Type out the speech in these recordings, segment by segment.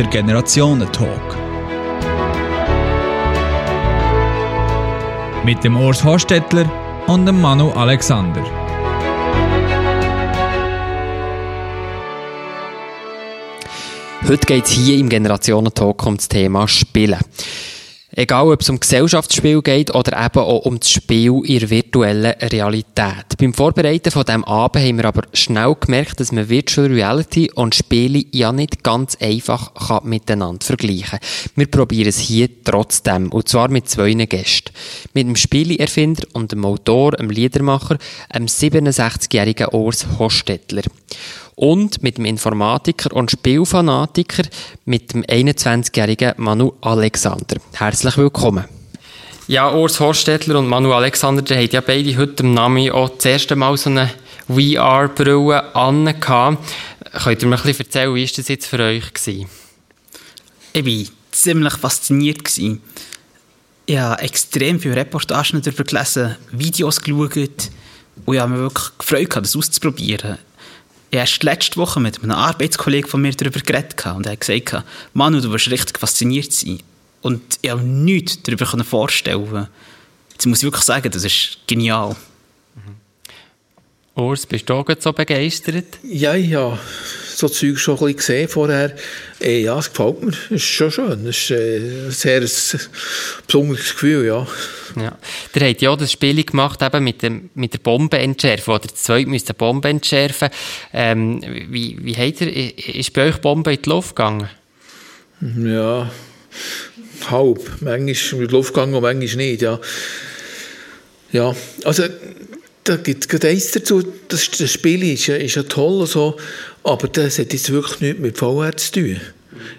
der Generationentalk. Mit dem Urs Hostetler und dem Manu Alexander. Heute geht es hier im Generationentalk um das Thema Spielen. Egal, ob es um Gesellschaftsspiel geht oder eben auch um das Spiel in der virtuellen Realität. Beim Vorbereiten von diesem Abend haben wir aber schnell gemerkt, dass man Virtual Reality und Spiele ja nicht ganz einfach kann miteinander vergleichen kann. Wir probieren es hier trotzdem. Und zwar mit zwei Gästen. Mit dem Spieleerfinder und dem Autor, dem Liedermacher, dem 67-jährigen Urs Hostetler und mit dem Informatiker und Spielfanatiker, mit dem 21-jährigen Manu Alexander. Herzlich willkommen. Ja, Urs Horstedtler und Manu Alexander, die haben ja beide heute im Namen auch das erste Mal so eine VR-Brille an. Könnt ihr mir ein bisschen erzählen, wie war das jetzt für euch? Gewesen? Ich war ziemlich fasziniert. Gewesen. Ich habe extrem viele Reportagen darüber gelesen, Videos geschaut und ich habe mich wirklich gefreut, das auszuprobieren erst letzte Woche mit einem Arbeitskollegen von mir darüber geredet und er hat gesagt, Manu, du wirst richtig fasziniert sein. Und ich habe nichts darüber vorstellen Jetzt muss ich wirklich sagen, das ist genial. Mhm. Urs, bist du auch so begeistert? Ja, ja so Zeug schon ein bisschen gesehen vorher. Äh, ja, es gefällt mir. Es ist schon schön. Es ist äh, ein sehr ein besonderes Gefühl, ja. Ja. Ihr habt ja auch das Spiel gemacht eben mit, dem, mit der Bombe entschärfen, oder zwei müsst eine Bombe entschärfen. Ähm, wie, wie habt ihr, ist bei euch Bombe in die Luft gegangen? Ja, halb. Manchmal in die Luft gegangen und manchmal nicht, ja. Ja, also da gibt es eins dazu, das, das Spiel ist, ist ja toll und so, aber das hat jetzt wirklich nichts mit VR zu tun.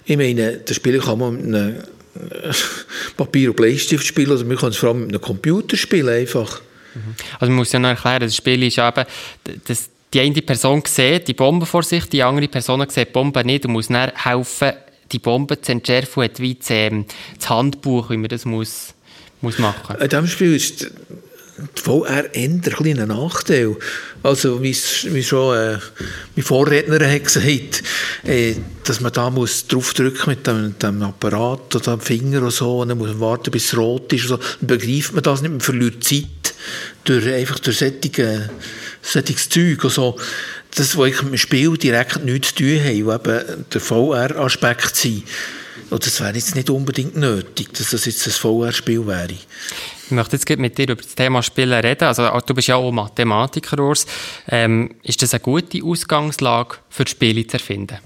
Ich meine, das Spiel kann man mit einem äh, Papier- und Bleistift spielen, oder man kann es vor allem mit einem Computer spielen, einfach. Also man muss ja noch erklären, das Spiel ist eben, dass die eine Person sieht die Bombe vor sich, die andere Person sieht die Bombe nicht und muss dann helfen, die Bombe zu entschärfen hat wie das, ähm, das Handbuch, wie man das muss, muss machen. In diesem Spiel ist VR ein kleiner Nachteil. Also, wie, wie schon äh, mein Vorredner hat gesagt, äh, dass man da muss draufdrücken mit dem, dem Apparat oder dem Finger oder so, und dann muss man warten, bis es rot ist. Und so. Dann begreift man das nicht, man verliert Zeit durch, einfach durch solche, solches Zeug. Also, das, was mit dem Spiel direkt nichts zu tun hat, wo eben der VR-Aspekt sind. Und das wäre jetzt nicht unbedingt nötig, dass das jetzt ein VR-Spiel wäre. Ich möchte jetzt mit dir über das Thema Spielen reden. Also, du bist ja auch Mathematiker, Urs. Ähm, ist das eine gute Ausgangslage für Spiele zu erfinden?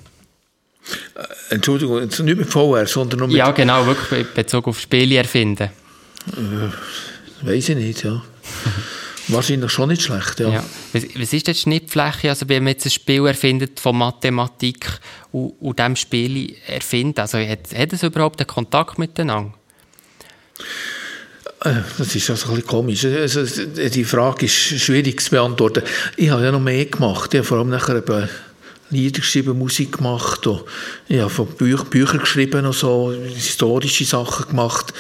Äh, Entschuldigung, nicht mit VR, sondern nur mit... Ja, genau, wirklich in Bezug auf Spiele erfinden. Äh, Weiß ich nicht, ja. Wahrscheinlich schon nicht schlecht, ja. ja. Was, was, ist denn die Schnittfläche, also wenn man jetzt ein Spiel erfindet von Mathematik und, und diesem Spiel erfindet? Also hat, hat es überhaupt einen Kontakt miteinander? Äh, das ist also ein bisschen komisch. Also, die Frage ist schwierig zu beantworten. Ich habe ja noch mehr gemacht. Ich habe vor allem nachher eben Lieder geschrieben, Musik gemacht. Ich habe von Büch Bücher geschrieben und so, historische Sachen gemacht.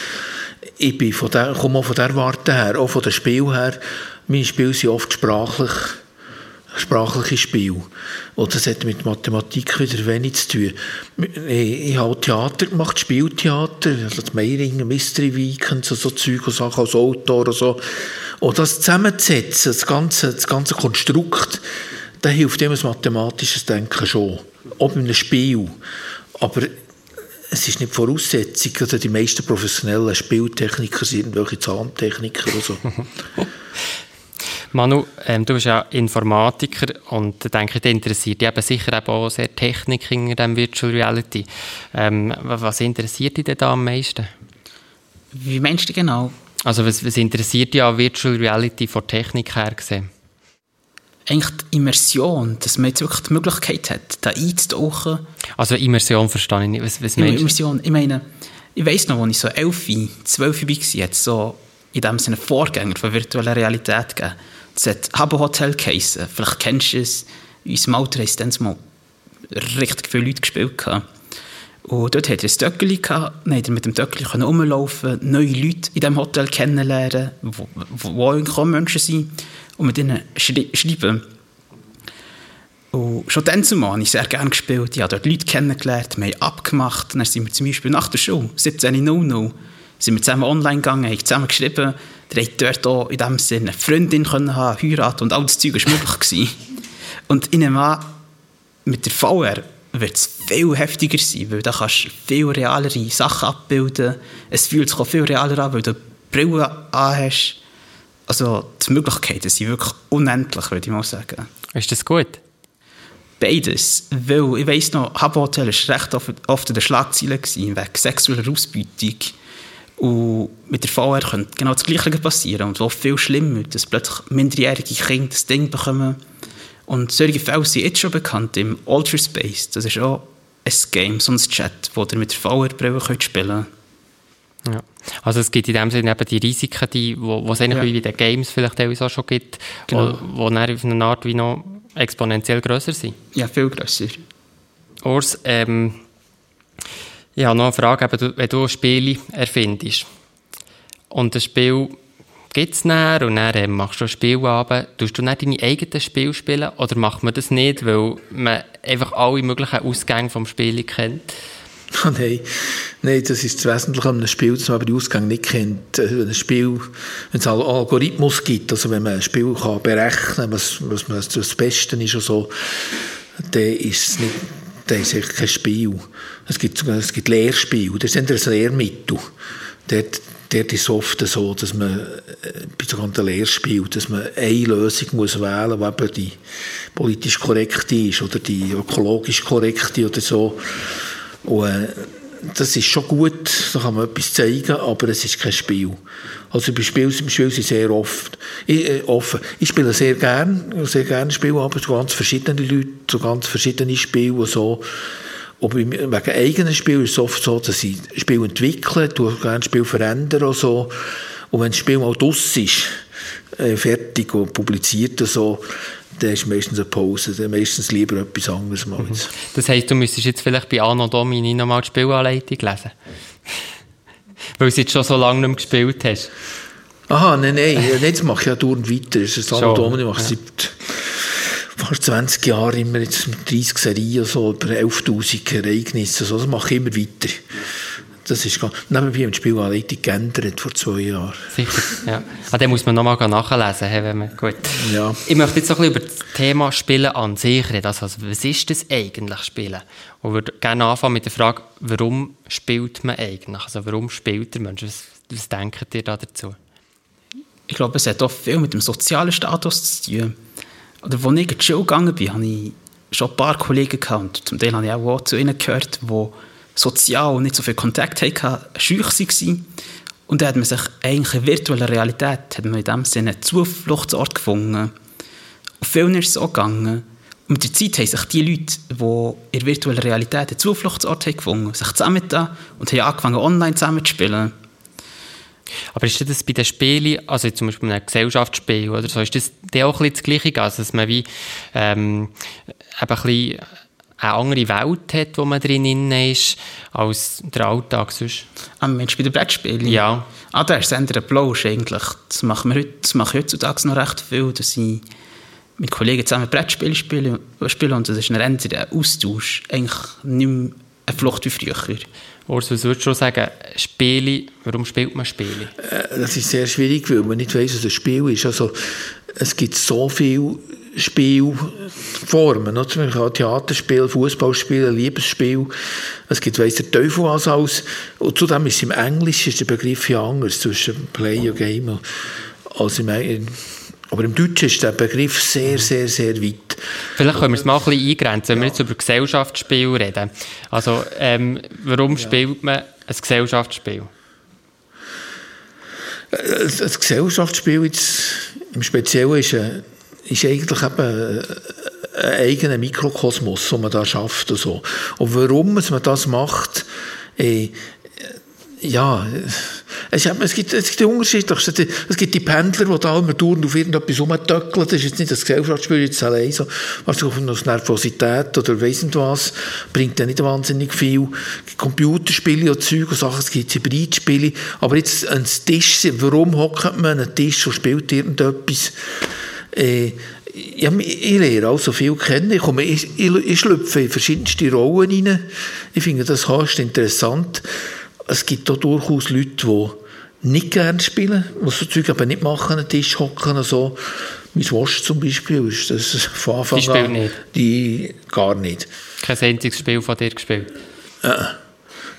Ich bin von der, komme auch von der Warte her, auch von dem Spiel her. Meine Spiele sind oft sprachlich sprachliche Spiel. Und das hat mit Mathematik wieder wenig zu tun. Ich habe Theater gemacht, Spieltheater, also das Meiringen, Mystery Weekend, so, Zeug und Sachen als Autor und so. Und das zusammenzusetzen, das ganze, das ganze Konstrukt, das hilft dem das mathematisches Denken schon. Auch bei einem Spiel. Aber es ist nicht Voraussetzung, also die meisten professionellen Spieltechniker sind irgendwelche Zahntechniker oder so. Manu, ähm, du bist ja Informatiker und denke, dich interessiert dich eben sicher eben auch sehr Technik in dem Virtual Reality. Ähm, was interessiert dich denn da am meisten? Wie meinst du genau? Also was, was interessiert dich an Virtual Reality von Technik her gesehen? Eigentlich die Immersion, dass man jetzt wirklich die Möglichkeit hat, da einzutauchen. Also Immersion verstehe ich nicht. Was, was meinst du? Immersion, ich meine, ich weiss noch, als ich so 11, 12 war, jetzt so in dem Sinne Vorgänger von virtueller Realität gegeben es hat Habbo Hotel geheissen. Vielleicht kennst du es. In unserem Alter haben es mal richtig viele Leute gespielt. Und dort hatte er ein Töckchen, dann konnte mit dem Töckchen rumlaufen, neue Leute in diesem Hotel kennenlernen, wo auch Menschen sind, und mit ihnen schreiben. Und Und schon dann zumal habe ich sehr gerne gespielt. Ich habe dort Leute kennengelernt, wir haben abgemacht. Dann sind wir zum Beispiel nach der Schule, 17.00 sind wir zusammen online gegangen, haben zusammen geschrieben. Der hat dort auch in dem Sinne eine Freundin können haben, heiraten und all das Zeug war möglich. Gewesen. Und in einem mit der VR wird es viel heftiger sein, weil da kannst du viel realere Sachen abbilden. Es fühlt sich auch viel realer an, weil du Brille anhast. Also die Möglichkeiten sind wirklich unendlich, würde ich mal sagen. Ist das gut? Beides. Weil ich weiss noch, Habbo Hotel war recht oft in den Schlagzeilen gewesen, wegen sexueller Ausbeutung. Und mit der VR könnte genau das Gleiche passieren. Und was viel schlimmer, dass plötzlich minderjährige Kinder das Ding bekommen. Und solche Fälle sind jetzt schon bekannt im Ultra Space. Das ist auch ein Game, so ein Chat, wo ihr mit der VR-Brille spielen könnt. Ja. Also es gibt in dem Sinne eben die Risiken, die, wo, wo es eigentlich ja. wie in den Games vielleicht auch schon gibt, genau. wo, wo dann auf eine Art wie noch exponentiell grösser sind. Ja, viel grösser. Urs, ähm, ich habe noch eine Frage, wenn du Spiele erfindest und das Spiel gibt es dann und dann machst du ein Spielabend, tust du nicht deine eigenen Spiele spielen oder macht man das nicht, weil man einfach alle möglichen Ausgänge vom Spiel kennt? Oh nein. nein, das ist das Wesentliche an einem Spiel, dass man aber die Ausgänge nicht kennt. Äh, wenn Spiel, es einen Algorithmus gibt, also wenn man ein Spiel kann berechnen kann, was, was, was das Beste ist so, dann ist es nicht das ist kein Spiel. Es gibt, es gibt Lehrspiele, das sind ein Lehrmittel. Dort, dort ist es oft so, dass man äh, bei sogenannten Lehrspielen, dass man eine Lösung muss wählen muss, die die politisch korrekte ist oder die ökologisch korrekte oder so. Und, äh, das ist schon gut, da kann man etwas zeigen, aber es ist kein Spiel. Also bei Spiel, im Spiel sind sehr oft ich, äh, offen. Ich spiele sehr gerne, sehr gerne Spiele, aber so ganz verschiedene Leute, so ganz verschiedene Spiele und so. Und wegen eigenen Spielen ist es oft so, dass ich Spiel entwickle, du gerne Spiel verändern und so. Und wenn das Spiel mal draus ist, äh, fertig und publiziert und so, dann ist meistens eine Pause, dann meistens lieber etwas anderes mal. Mhm. Das heisst, du müsstest jetzt vielleicht bei Anno Domini nochmal die Spielanleitung lesen? Weil du jetzt schon so lange nicht mehr gespielt hast. Aha, nein, nein, jetzt mache ich ja dauernd weiter. Das ist Anno Domini, mache ich ja. seit fast 20 Jahren immer jetzt mit 30 Serien, so über 11'000 Ereignisse, so, das mache ich immer weiter. Das ist ganz, nebenbei haben die Spielanleitung geändert vor zwei Jahren. Sicher, ja. Ah, den muss man nochmal nachlesen, wenn man, gut. Ja. Ich möchte jetzt noch ein bisschen über das Thema Spielen an sich reden. Also, was ist das eigentlich, Spielen? Und würde gerne anfangen mit der Frage, warum spielt man eigentlich? Also, warum spielt der Mensch? Was, was denkt ihr da dazu? Ich glaube, es hat auch viel mit dem sozialen Status zu tun. Oder als ich in die Schule gegangen bin, hatte ich schon ein paar Kollegen gehabt, und zum Teil habe ich auch zu ihnen gehört, die sozial nicht so viel Kontakt hatten, schüch waren. Und dann hat man sich eigentlich in virtueller Realität hat man in dem Sinne einen Zufluchtsort gefunden. Und vielen ist es so gegangen. Und mit der Zeit haben sich die Leute, die in virtueller Realität einen Zufluchtsort haben gefunden sich zusammengetan und haben angefangen, online zusammen zu spielen. Aber ist das bei den Spielen, also zum Beispiel bei einem Gesellschaftsspiel oder so, ist das auch ein bisschen das Gleiche, also dass man wie ähm, ein bisschen eine andere Welt hat, wo man drin ist, als der Alltag sonst. Ah, Mensch, bei den Brettspielen? Ja. Ah, da ist es eher ein Plausch eigentlich. Das machen wir heute, das mache ich heutzutage noch recht viel, dass ich mit Kollegen zusammen Brettspiele spiele, spiele und das ist ein eher ein Austausch, eigentlich nicht mehr eine Flucht wie früher. Urs, was würdest du sagen, Spiele, warum spielt man Spiele? Äh, das ist sehr schwierig, weil man nicht weiß, was ein Spiel ist. Also, es gibt so viele Spielformen. Man kann Theaterspiel, Fußballspiel, Liebesspiel. Es gibt, weiss der Teufel was alles. Und zudem ist im Englischen der Begriff ja anders zwischen Play und Game. Also im, aber im Deutschen ist der Begriff sehr, sehr, sehr weit. Vielleicht können wir es mal ein bisschen eingrenzen, wenn ja. wir jetzt über Gesellschaftsspiel reden. Also, ähm, warum ja. spielt man ein Gesellschaftsspiel? Ein Gesellschaftsspiel jetzt, im Speziellen ist, ein, ist eigentlich eben ein eigener Mikrokosmos, den man da schafft und so. Und warum man das macht, äh, ja, es, es, gibt, es gibt die unterschiedlichsten. Es gibt die Pendler, die da immer dauernd auf irgendetwas rumtöckeln. Das ist jetzt nicht das Gesellschaftsspiel jetzt allein so. Was auf Nervosität oder weiss nicht was, bringt ja nicht wahnsinnig viel. Computerspiele und Zeug und Sachen, es gibt Hybridspiele. Aber jetzt ein Tisch, warum hockt man an einem Tisch und spielt irgendetwas? Äh, ja, ich lerne auch so viel kennen. Ich, komme, ich, ich, ich schlüpfe in verschiedenste Rollen rein. Ich finde das höchst interessant. Es gibt auch durchaus Leute, die nicht gerne spielen, die so Zeug aber nicht machen, an Tisch hocken so. Mein Wasch zum Beispiel ist das von Anfang Die an. nicht? Die gar nicht. Kein einziges Spiel von dir gespielt.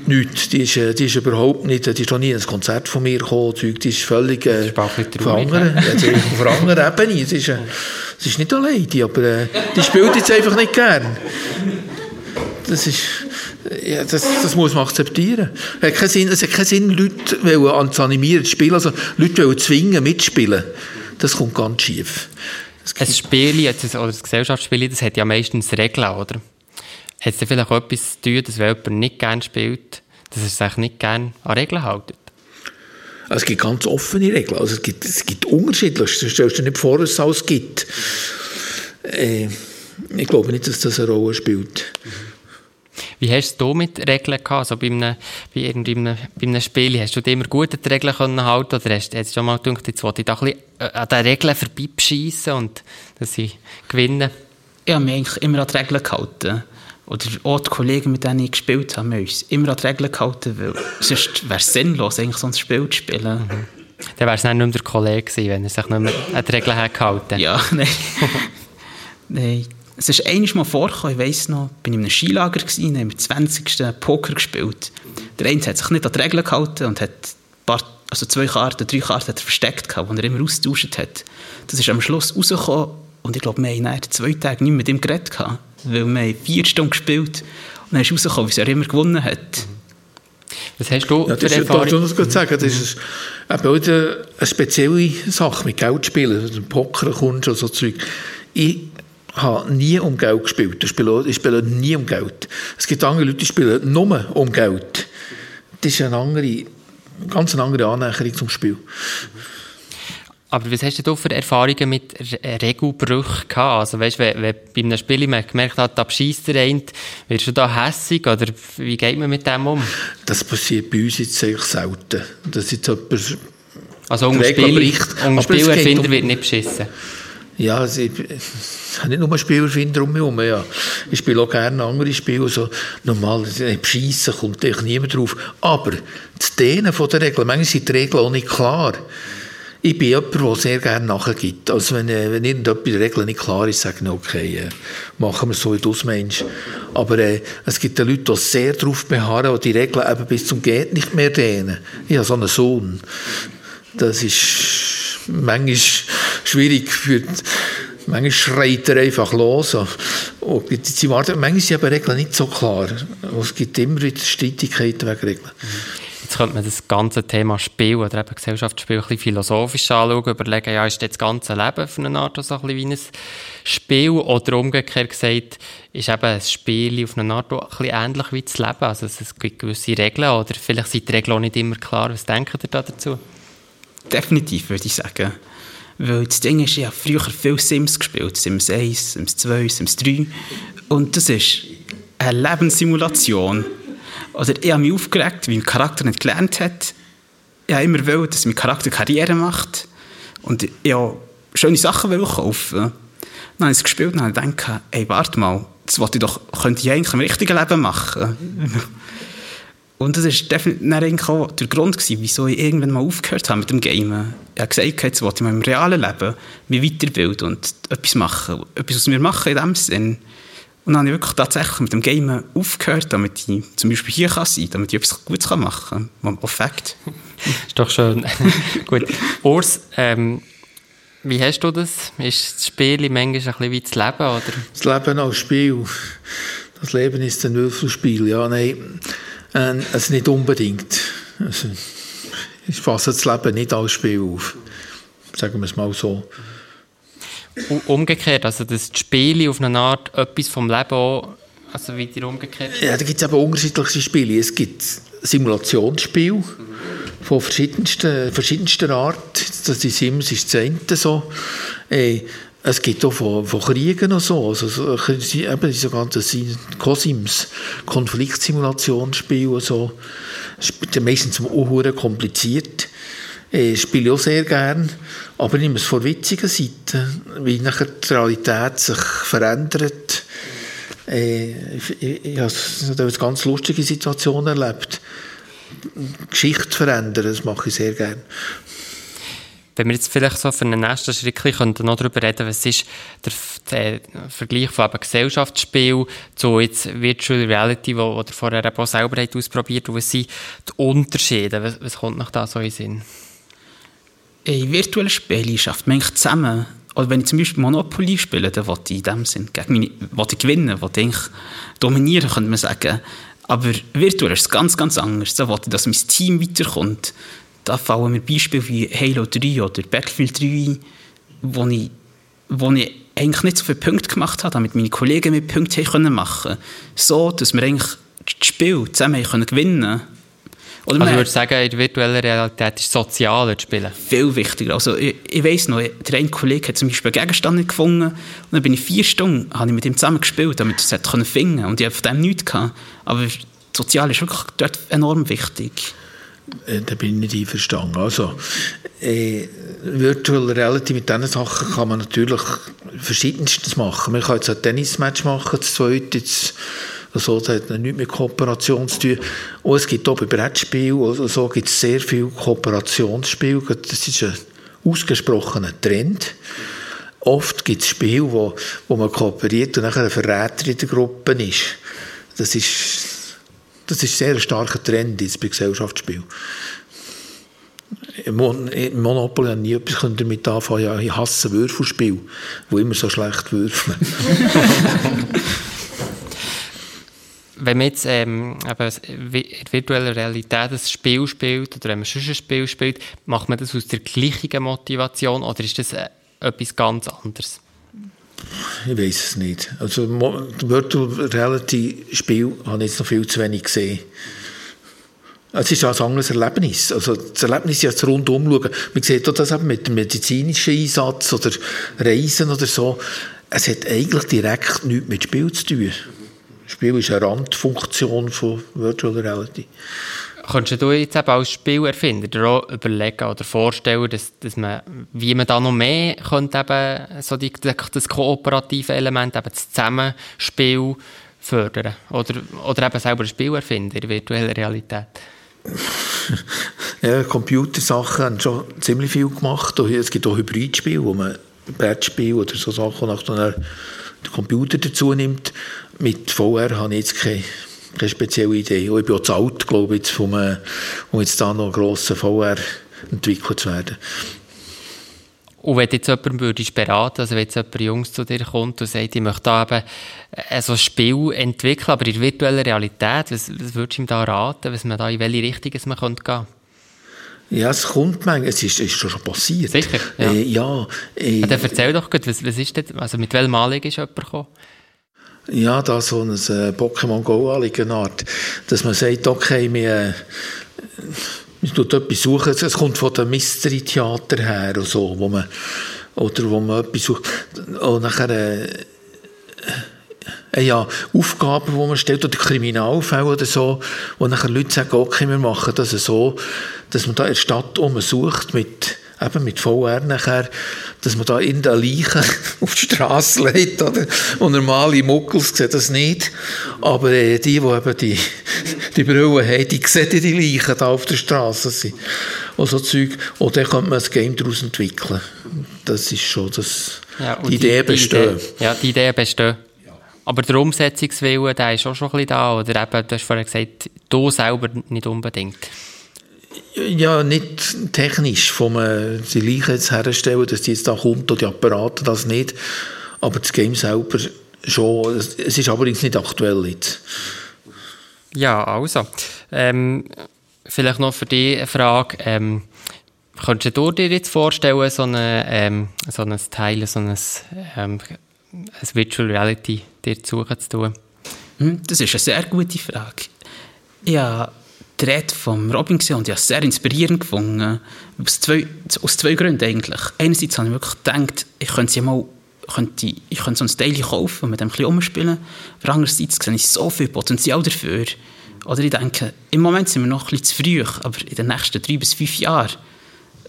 Nichts. Die ist, äh, die ist überhaupt nicht, die ist noch nie in ein Konzert von mir gekommen, die ist völlig äh, ist ein bisschen auf anderen, ist auf anderen Ebene. Sie ist, äh, sie ist nicht allein, die, aber äh, die spielt jetzt einfach nicht gern. Das ist, ja, das, das muss man akzeptieren. Es hat keinen Sinn, es hat keinen Sinn Leute zu animieren, zu spielen, also Leute wollen zwingen, mitspielen. Das kommt ganz schief. Ein Spiel, jetzt, ein- oder ein Gesellschaftsspiel, das hat ja meistens Regeln, oder? Hat es da vielleicht auch etwas zu tun, dass wenn jemand nicht gerne spielt, dass er sich nicht gerne an Regeln hält? Also es gibt ganz offene Regeln. Also es gibt, es gibt unterschiedlich. Du stellst dir nicht vor, dass es alles gibt. Äh, ich glaube nicht, dass das eine Rolle spielt. Wie hast du mit Regeln gehabt? Also bei einem, bei irgendwie einem, bei einem Spiel, hast du immer gut an die Regeln können halten oder hast du jetzt schon mal gedacht, jetzt wollte ich da ein bisschen äh, an den Regeln vorbeibschiessen und dass ich gewinne? Ich habe mich eigentlich immer an die Regeln gehalten. Oder auch die Kollegen, mit denen ich gespielt habe, haben uns immer an die Regeln gehalten, weil sonst wäre es sinnlos, eigentlich so ein Spiel zu spielen. Dann wäre es nicht mehr der Kollege gewesen, wenn er sich nicht mehr an die Regeln hätte gehalten Ja, nein. nein. Es ist einiges mal vorgekommen, ich weiss noch, bin in einem Skilager gewesen, haben wir 20. Poker gespielt. Der eine hat sich nicht an die Regeln gehalten und hat paar, also zwei Karten, drei Karten hat er versteckt gehabt, die er immer austauscht hat. Das ist am Schluss rausgekommen und ich glaube, wir haben zwei Tagen nicht mehr mit ihm geredet gehabt, weil wir haben vier Stunden gespielt und dann ist rausgekommen, wie er immer gewonnen hat. Was hast du Ja, für das ist, darf Erfahrung? ich noch kurz sagen, das ist eben eine, eine spezielle Sache mit Geld spielen. Du im Poker kommst oder so Zeug. Ich habe nie um Geld gespielt. Ich spiele, ich spiele nie um Geld. Es gibt andere Leute, die spielen nur um Geld. Das ist eine andere, ganz eine andere Annäherung zum Spiel. Aber was hast du für Erfahrungen mit Re Regelbrüchen gehabt? Also weißt, wenn, wenn bei einem Spiel man gemerkt hat, da bescheisst der eine, wirst du da hässig oder wie geht man mit dem um? Das passiert bei uns jetzt eigentlich selten. Dass jetzt jemand Also um Spiel, um Spielerfinder um- wird nicht beschissen. Ja, also ich, ich habe nicht nur Spielerfinder um mich herum. Ja. Ich spiele auch gerne andere Spiele. Also normal, beschissen kommt eigentlich niemand drauf. Aber das Dehnen von der Regeln, manchmal sind die Regeln auch nicht klar. Ich bin jemand, der sehr gerne nachgibt. Also wenn, äh, wenn irgendetwas in der Regel nicht klar ist, sage ich, okay, äh, machen wir so, wie du es meinst. Aber äh, es gibt Leute, die sehr darauf beharren und die Regeln eben bis zum Geht nicht mehr dehnen. Ich habe so einen Sohn. Das ist manchmal schwierig für die, manchmal schreit er einfach los. Und die- sie warten, manchmal sind aber Regeln nicht so klar. Es gibt immer wieder Streitigkeiten wegen Regeln. Jetzt könnte man das ganze Thema Spiel oder eben Gesellschaftsspiel ein bisschen philosophisch anschauen, überlegen, ja, ist das ganze Leben für eine Art so ein bisschen wie ein Spiel oder umgekehrt gesagt, ist eben ein Spiel auf eine Art auch ein bisschen ähnlich wie das Leben, also es gibt gewisse Regeln oder vielleicht sind die Regeln auch nicht immer klar. Was denkt ihr da dazu? Definitiv, würde ich sagen. Weil das Ding ist, ich habe früher viel Sims gespielt. Sims 1, Sims 2, Sims 3. Und das ist eine Lebenssimulation. Oder ich habe mich aufgeregt, wie mein Charakter nicht gelernt hat. Ich habe immer wollen, dass mein Charakter Karriere macht. Und ich habe schöne Sachen kaufen. Dann habe ich es gespielt und habe gedacht, ey, warte mal, das wollte ich doch, könnte ich eigentlich im richtigen Leben machen. Und das war definitiv auch der Grund, wieso ich irgendwann mal aufgehört habe mit dem Gamen. Ich habe gesagt, jetzt wollte ich im realen Leben mich weiterbilden und etwas machen, etwas aus mir machen in dem Sinn. Und dann habe ich wirklich tatsächlich mit dem Gamen aufgehört, damit ich zum Beispiel hier kann sein kann, damit ich etwas Gutes kann machen kann. Auf Fakt. Ist doch schön. Gut. Urs, ähm, wie hast du das? Ist das Spiel manchmal ein bisschen wie das Leben, oder? Das Leben als Spiel. Das Leben ist ein Würfelspiel. Ja, nein, äh, also nicht unbedingt. Also, ich fasse das Leben nicht als Spiel auf. Sagen wir es mal so. Umgekehrt, also dass die Spiele auf eine Art etwas vom Leben auch, also wieder umgekehrt. Ja, da gibt es eben unterschiedliche Spiele. Es gibt Simulationsspiele von verschiedensten, verschiedenster Art. Das die Sims ist das eine so. Äh, es gibt auch von, von Kriegen und so. Also, so sie- eben diese ganzen Si- Cosims, Konfliktsimulationsspiele und so. Ist meistens auch kompliziert. Äh, spiele ich auch sehr gern. Aber es von witzigen Seite, wie nachher die Realität sich verändert. Äh, ich, ich, ich habe ganz lustige Situation erlebt. Geschichte verändern, das mache ich sehr gerne. Wenn wir jetzt vielleicht so für einen nächsten Schritt könnten noch darüber reden, was ist der, Vergleich von eben Gesellschaftsspiel zu jetzt Virtual Reality, wo, wo ihr vorher auch selber habt ausprobiert und was sind die Unterschiede? Was, was kommt noch da so in Sinn? In virtuellen Spielen schafft man eigentlich zusammen. Oder wenn ich zum Beispiel Monopoly spiele, dann will ich in dem Sinn gegen meine, will ich gewinnen, will ich dominieren, könnte man sagen. Aber virtuell ist es ganz, ganz anders. Da will ich, dass mein Team weiterkommt da fallen mir Beispiele wie Halo 3 oder Battlefield 3, wo ich, wo ich eigentlich nicht so viele Punkte gemacht habe, damit meine Kollegen mit Punkte können machen So, dass wir eigentlich das Spiel zusammen können gewinnen oder also ich würde sagen, in der virtuellen Realität ist sozialer zu spielen. Viel wichtiger. Also ich, ich weiss noch, der eine Kollege hat zum Beispiel einen Gegenstand nicht gefunden und dann bin ich vier Stunden habe ich mit ihm zusammen gespielt, damit er es finden konnte und ich habe von dem nichts gehabt. Aber sozial ist wirklich dort enorm wichtig. Äh, da bin ich nicht einverstanden. Also, äh, Virtual Reality mit diesen Sachen kann man natürlich verschiedenstes machen. Man kann jetzt ein Tennismatch machen, das zweite, jetzt, also, das hat nichts mit Kooperation zu tun. Und es gibt auch bei Brettspielen, also, so gibt es sehr viele Kooperationsspiele. Das ist ein ausgesprochener Trend. Oft gibt es Spiele, wo, wo man kooperiert und nachher ein Verräter in der Gruppe ist. Das ist das ist sehr ein starker Trend jetzt bei Gesellschaftsspielen. Im Monopoly habe nie etwas damit anfangen. Ja, ich hasse Würfelspiel, wo immer so schlecht würfeln. wenn man jetzt ähm, in virtueller Realität ein Spiel spielt oder wenn man schon ein Spiel spielt, macht man das aus der gleichen Motivation oder ist das äh, etwas ganz anderes? Ich weiß es nicht. Also Virtual Reality Spiel habe ich jetzt noch viel zu wenig gesehen. Es ist ein anderes Erlebnis. Also das Erlebnis ist ja das rundum schauen. Man sieht auch das eben mit dem medizinischen Einsatz oder Reisen oder so. Es hat eigentlich direkt nichts mit Spiel zu tun. Das Spiel ist eine Randfunktion von Virtual Reality. Könntest du jetzt eben als Spielerfinder auch überlegen oder vorstellen, dass, dass man, wie man da noch mehr könnte eben so die, das kooperative Element, eben das Zusammenspiel fördern? Oder, oder eben selber ein Spiel erfinden in der virtuellen Realität? ja, Computersachen haben schon ziemlich viel gemacht. Es gibt auch Hybridspiele, wo man Brettspiele oder so Sachen nach den Computer dazu nimmt. Mit VR habe ich jetzt keine keine spezielle Idee. Und ich bin auch zu alt, glaube ich, um, um jetzt da noch grosser VR entwickelt zu werden. Und wenn jetzt jemand würdest beraten, also wenn jetzt jemand Jungs zu dir kommt und sagt, ich möchte da eben äh, so ein Spiel entwickeln, aber in der virtuellen Realität, was, was würdest du ihm da raten, was man da, in welche Richtung man könnte gehen ja, es kommt manchmal, es ist, ist schon passiert. Sicher? Ja. Äh, ja, äh, ja dann erzähl doch gut, was, was ist das, also mit welchem Anliegen ist jemand gekommen? Ja, da so ein äh, Pokémon Go Art, dass man sagt, okay, wir, äh, man tut etwas suchen, es kommt von dem Mystery Theater her oder so, wo man, oder wo man etwas sucht, und nachher, äh, äh, ja, Aufgaben, die man stellt, oder Kriminalfälle oder so, wo nachher Leute sagen, okay, wir machen das so, dass man da in der Stadt sucht mit, eben mit VR nachher, dass man da in der Leiche auf die Straße legt, oder? Und normale Muckels sehen das nicht. Aber äh, die, die eben die, die Brille haben, die sehen die Leichen da auf der Straße sind. Und so Zeug. Und dann könnte man ein Game daraus entwickeln. Das ist schon das, ja, die, die Idee besteht. Ja, die Idee besteht. Aber der Umsetzungswille, der ist auch schon ein bisschen da. Oder eben, du hast vorhin gesagt, du selber nicht unbedingt. Ja, nicht technisch, vom äh, die Leiche jetzt herstellen, dass die jetzt da kommt oder die Apparate, das nicht. Aber das Game selber schon. Es ist allerdings nicht aktuell jetzt. Ja, also. Ähm, vielleicht noch für die Frage. Ähm, könntest du dir jetzt vorstellen, so, eine, ähm, so ein Teil, so ein, ähm, ein Virtual Reality dir zu suchen zu tun? Hm, das ist eine sehr gute Frage. Ja, die Rede von Robin gesehen und ich habe es sehr inspirierend gefunden. Aus zwei, aus zwei Gründen eigentlich. Einerseits habe ich wirklich gedacht, ich könnte sie mal könnte, ich könnte so ein kaufen und mit dem ein bisschen umspielen. Andererseits sehe ich so viel Potenzial dafür. Oder ich denke, im Moment sind wir noch ein bisschen zu früh, aber in den nächsten drei bis fünf Jahren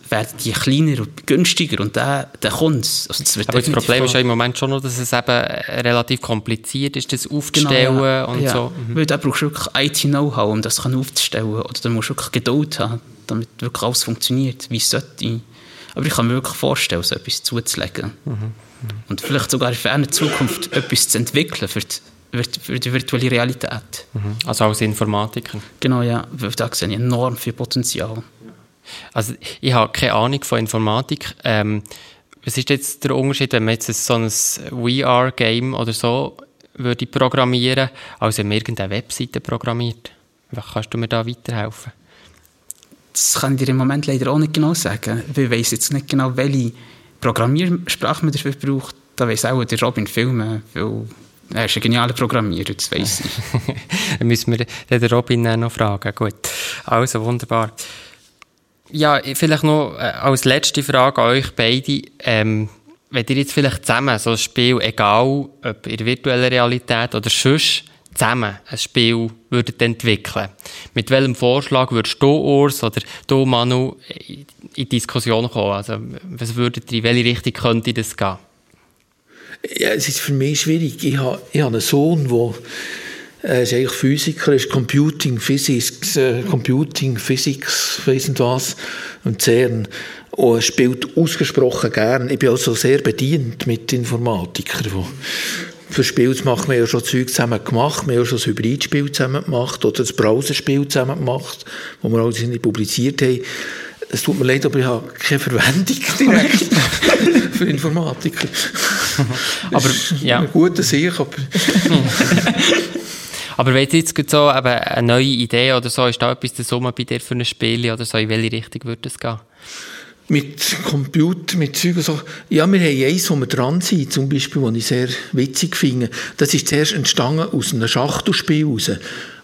werden die kleiner und günstiger und dann, dann kommt es. Also das Aber das Problem ist ja im Moment schon noch, dass es eben relativ kompliziert ist, das aufzustellen genau, ja. und ja. so. Mhm. Weil da brauchst du wirklich IT-Know-how, um das aufzustellen. Oder da musst du wirklich Geduld haben, damit wirklich alles funktioniert, wie es sollte. Aber ich kann mir wirklich vorstellen, so etwas zuzulegen. Mhm. Mhm. Und vielleicht sogar in ferner Zukunft etwas zu entwickeln für die, für die virtuelle Realität. Mhm. Also als Informatiker? Genau, ja. Da sehe ich enorm viel Potenzial. Also ich habe keine Ahnung von Informatik. Ähm, was ist jetzt der Unterschied, wenn man jetzt so ein VR-Game oder so würde programmieren, als wenn man irgendeine Webseite programmiert? Was kannst du mir da weiterhelfen? Das kann ich dir im Moment leider auch nicht genau sagen, weil ich weiss jetzt nicht genau, welche Programmiersprache man dafür braucht. Da weiss auch der Robin Filme, weil er ist ein genialer Programmierer, das weiss ich. Dann müssen wir den Robin noch fragen. Gut, also wunderbar. Ja, vielleicht noch äh, als letzte Frage an euch beide. Ähm, wenn ihr jetzt vielleicht zusammen so ein Spiel, egal ob in der virtuellen Realität oder sonst, zusammen ein Spiel würdet entwickeln mit welchem Vorschlag würdest du, Urs, oder du, Manu, in Diskussion kommen? Also, was würdet ihr, in welche Richtung könnte das gehen? Ja, es ist für mich schwierig. Ich habe, ich habe einen Sohn, der er ist eigentlich Physiker, ist Computing Physics, äh, Computing Physics, weiss nicht was, und CERN. Und er spielt ausgesprochen gern. Ich bin also sehr bedient mit Informatikern. Für Spiele machen wir ja schon Zeug zusammen gemacht. Wir haben ja schon ein Hybridspiel zusammen gemacht oder ein Browserspiel zusammen gemacht, wo wir alles nicht publiziert haben. Es tut mir leid, aber ich habe keine Verwendung direkt für Informatiker. aber ja. Ein guter Sieg, aber Aber wenn jetzt so eben eine neue Idee oder so, ist da etwas der Summe bei dir für ein Spiel oder so, in welche Richtung würde es gehen? Mit Computer, mit Zeug so. Ja, wir haben eins, wo wir dran sind, zum Beispiel, was ich sehr witzig finde. Das ist zuerst entstanden aus einem Schachtelspiel raus.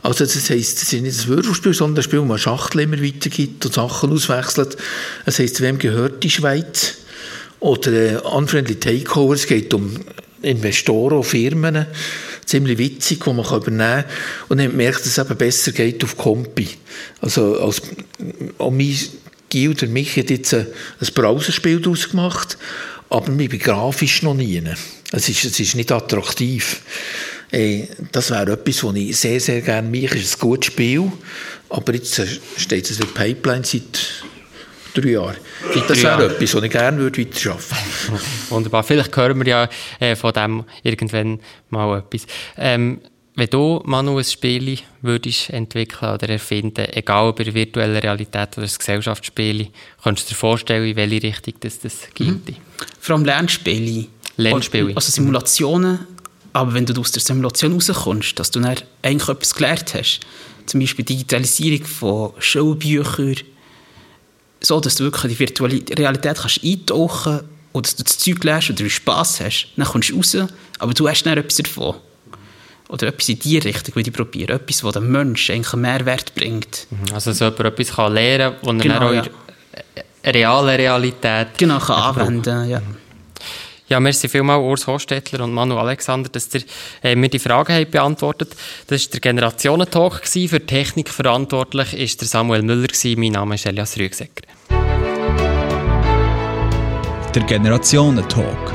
Also das heisst, es ist nicht ein Würfelspiel, sondern ein Spiel, wo man Schachtel immer weitergibt und Sachen auswechselt. Das heisst, wem gehört die Schweiz? Oder äh, Unfriendly Takeover, es geht um Investoren Firmen ziemlich witzig, die man übernehmen kann. Und dann merkt, dass es eben besser geht auf Kompi. Also, als, auch mein Gil oder mich hat jetzt ein, ein Browserspiel daraus gemacht, aber ich bin grafisch noch nie. Es ist, es ist nicht attraktiv. Äh, das wäre etwas, was ich sehr, sehr gerne mache. Es ist ein gutes Spiel, aber jetzt steht es in der Pipeline seit drei Jahren. Das wäre etwas, was ich gerne würde weiterarbeiten würde. Wunderbar. Vielleicht hören wir ja äh, von dem irgendwann mal etwas. Ähm, wenn du, Manu, ein Spiel würdest entwickeln oder erfinden, egal ob in der virtuellen Realität oder ein Gesellschaftsspiel, kannst du dir vorstellen, in welche Richtung das, das geht? Mhm. Vor allem Lernspiele. Lernspiele. Also Simulationen, aber wenn du aus der Simulation rauskommst, dass du dann eigentlich etwas gelernt hast, zum Beispiel Digitalisierung von Schulbüchern, so, dass du wirklich in die virtuelle Realität kannst eintauchen und dass du das Zeug lernst oder Spass hast. Dann kommst du raus, aber du hast dann etwas davon. Oder etwas in die Richtung, würde ich probieren. Etwas, das dem Menschen eigentlich einen Mehrwert bringt. Mhm. Also, dass jemand etwas kann lernen kann, was genau, er auch in der realen Realität genau, kann anwenden ja. Ja, merci vielmals Urs Hostetler und Manu Alexander, dass ihr äh, mir die Fragen habt beantwortet Das war der Generationentalk. Für Technik verantwortlich ist der Samuel Müller. Mein Name ist Elias Rügsecker. Der Generationentalk.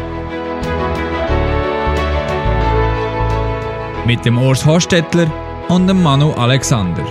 Mit dem Urs Hostetler und dem Manu Alexander.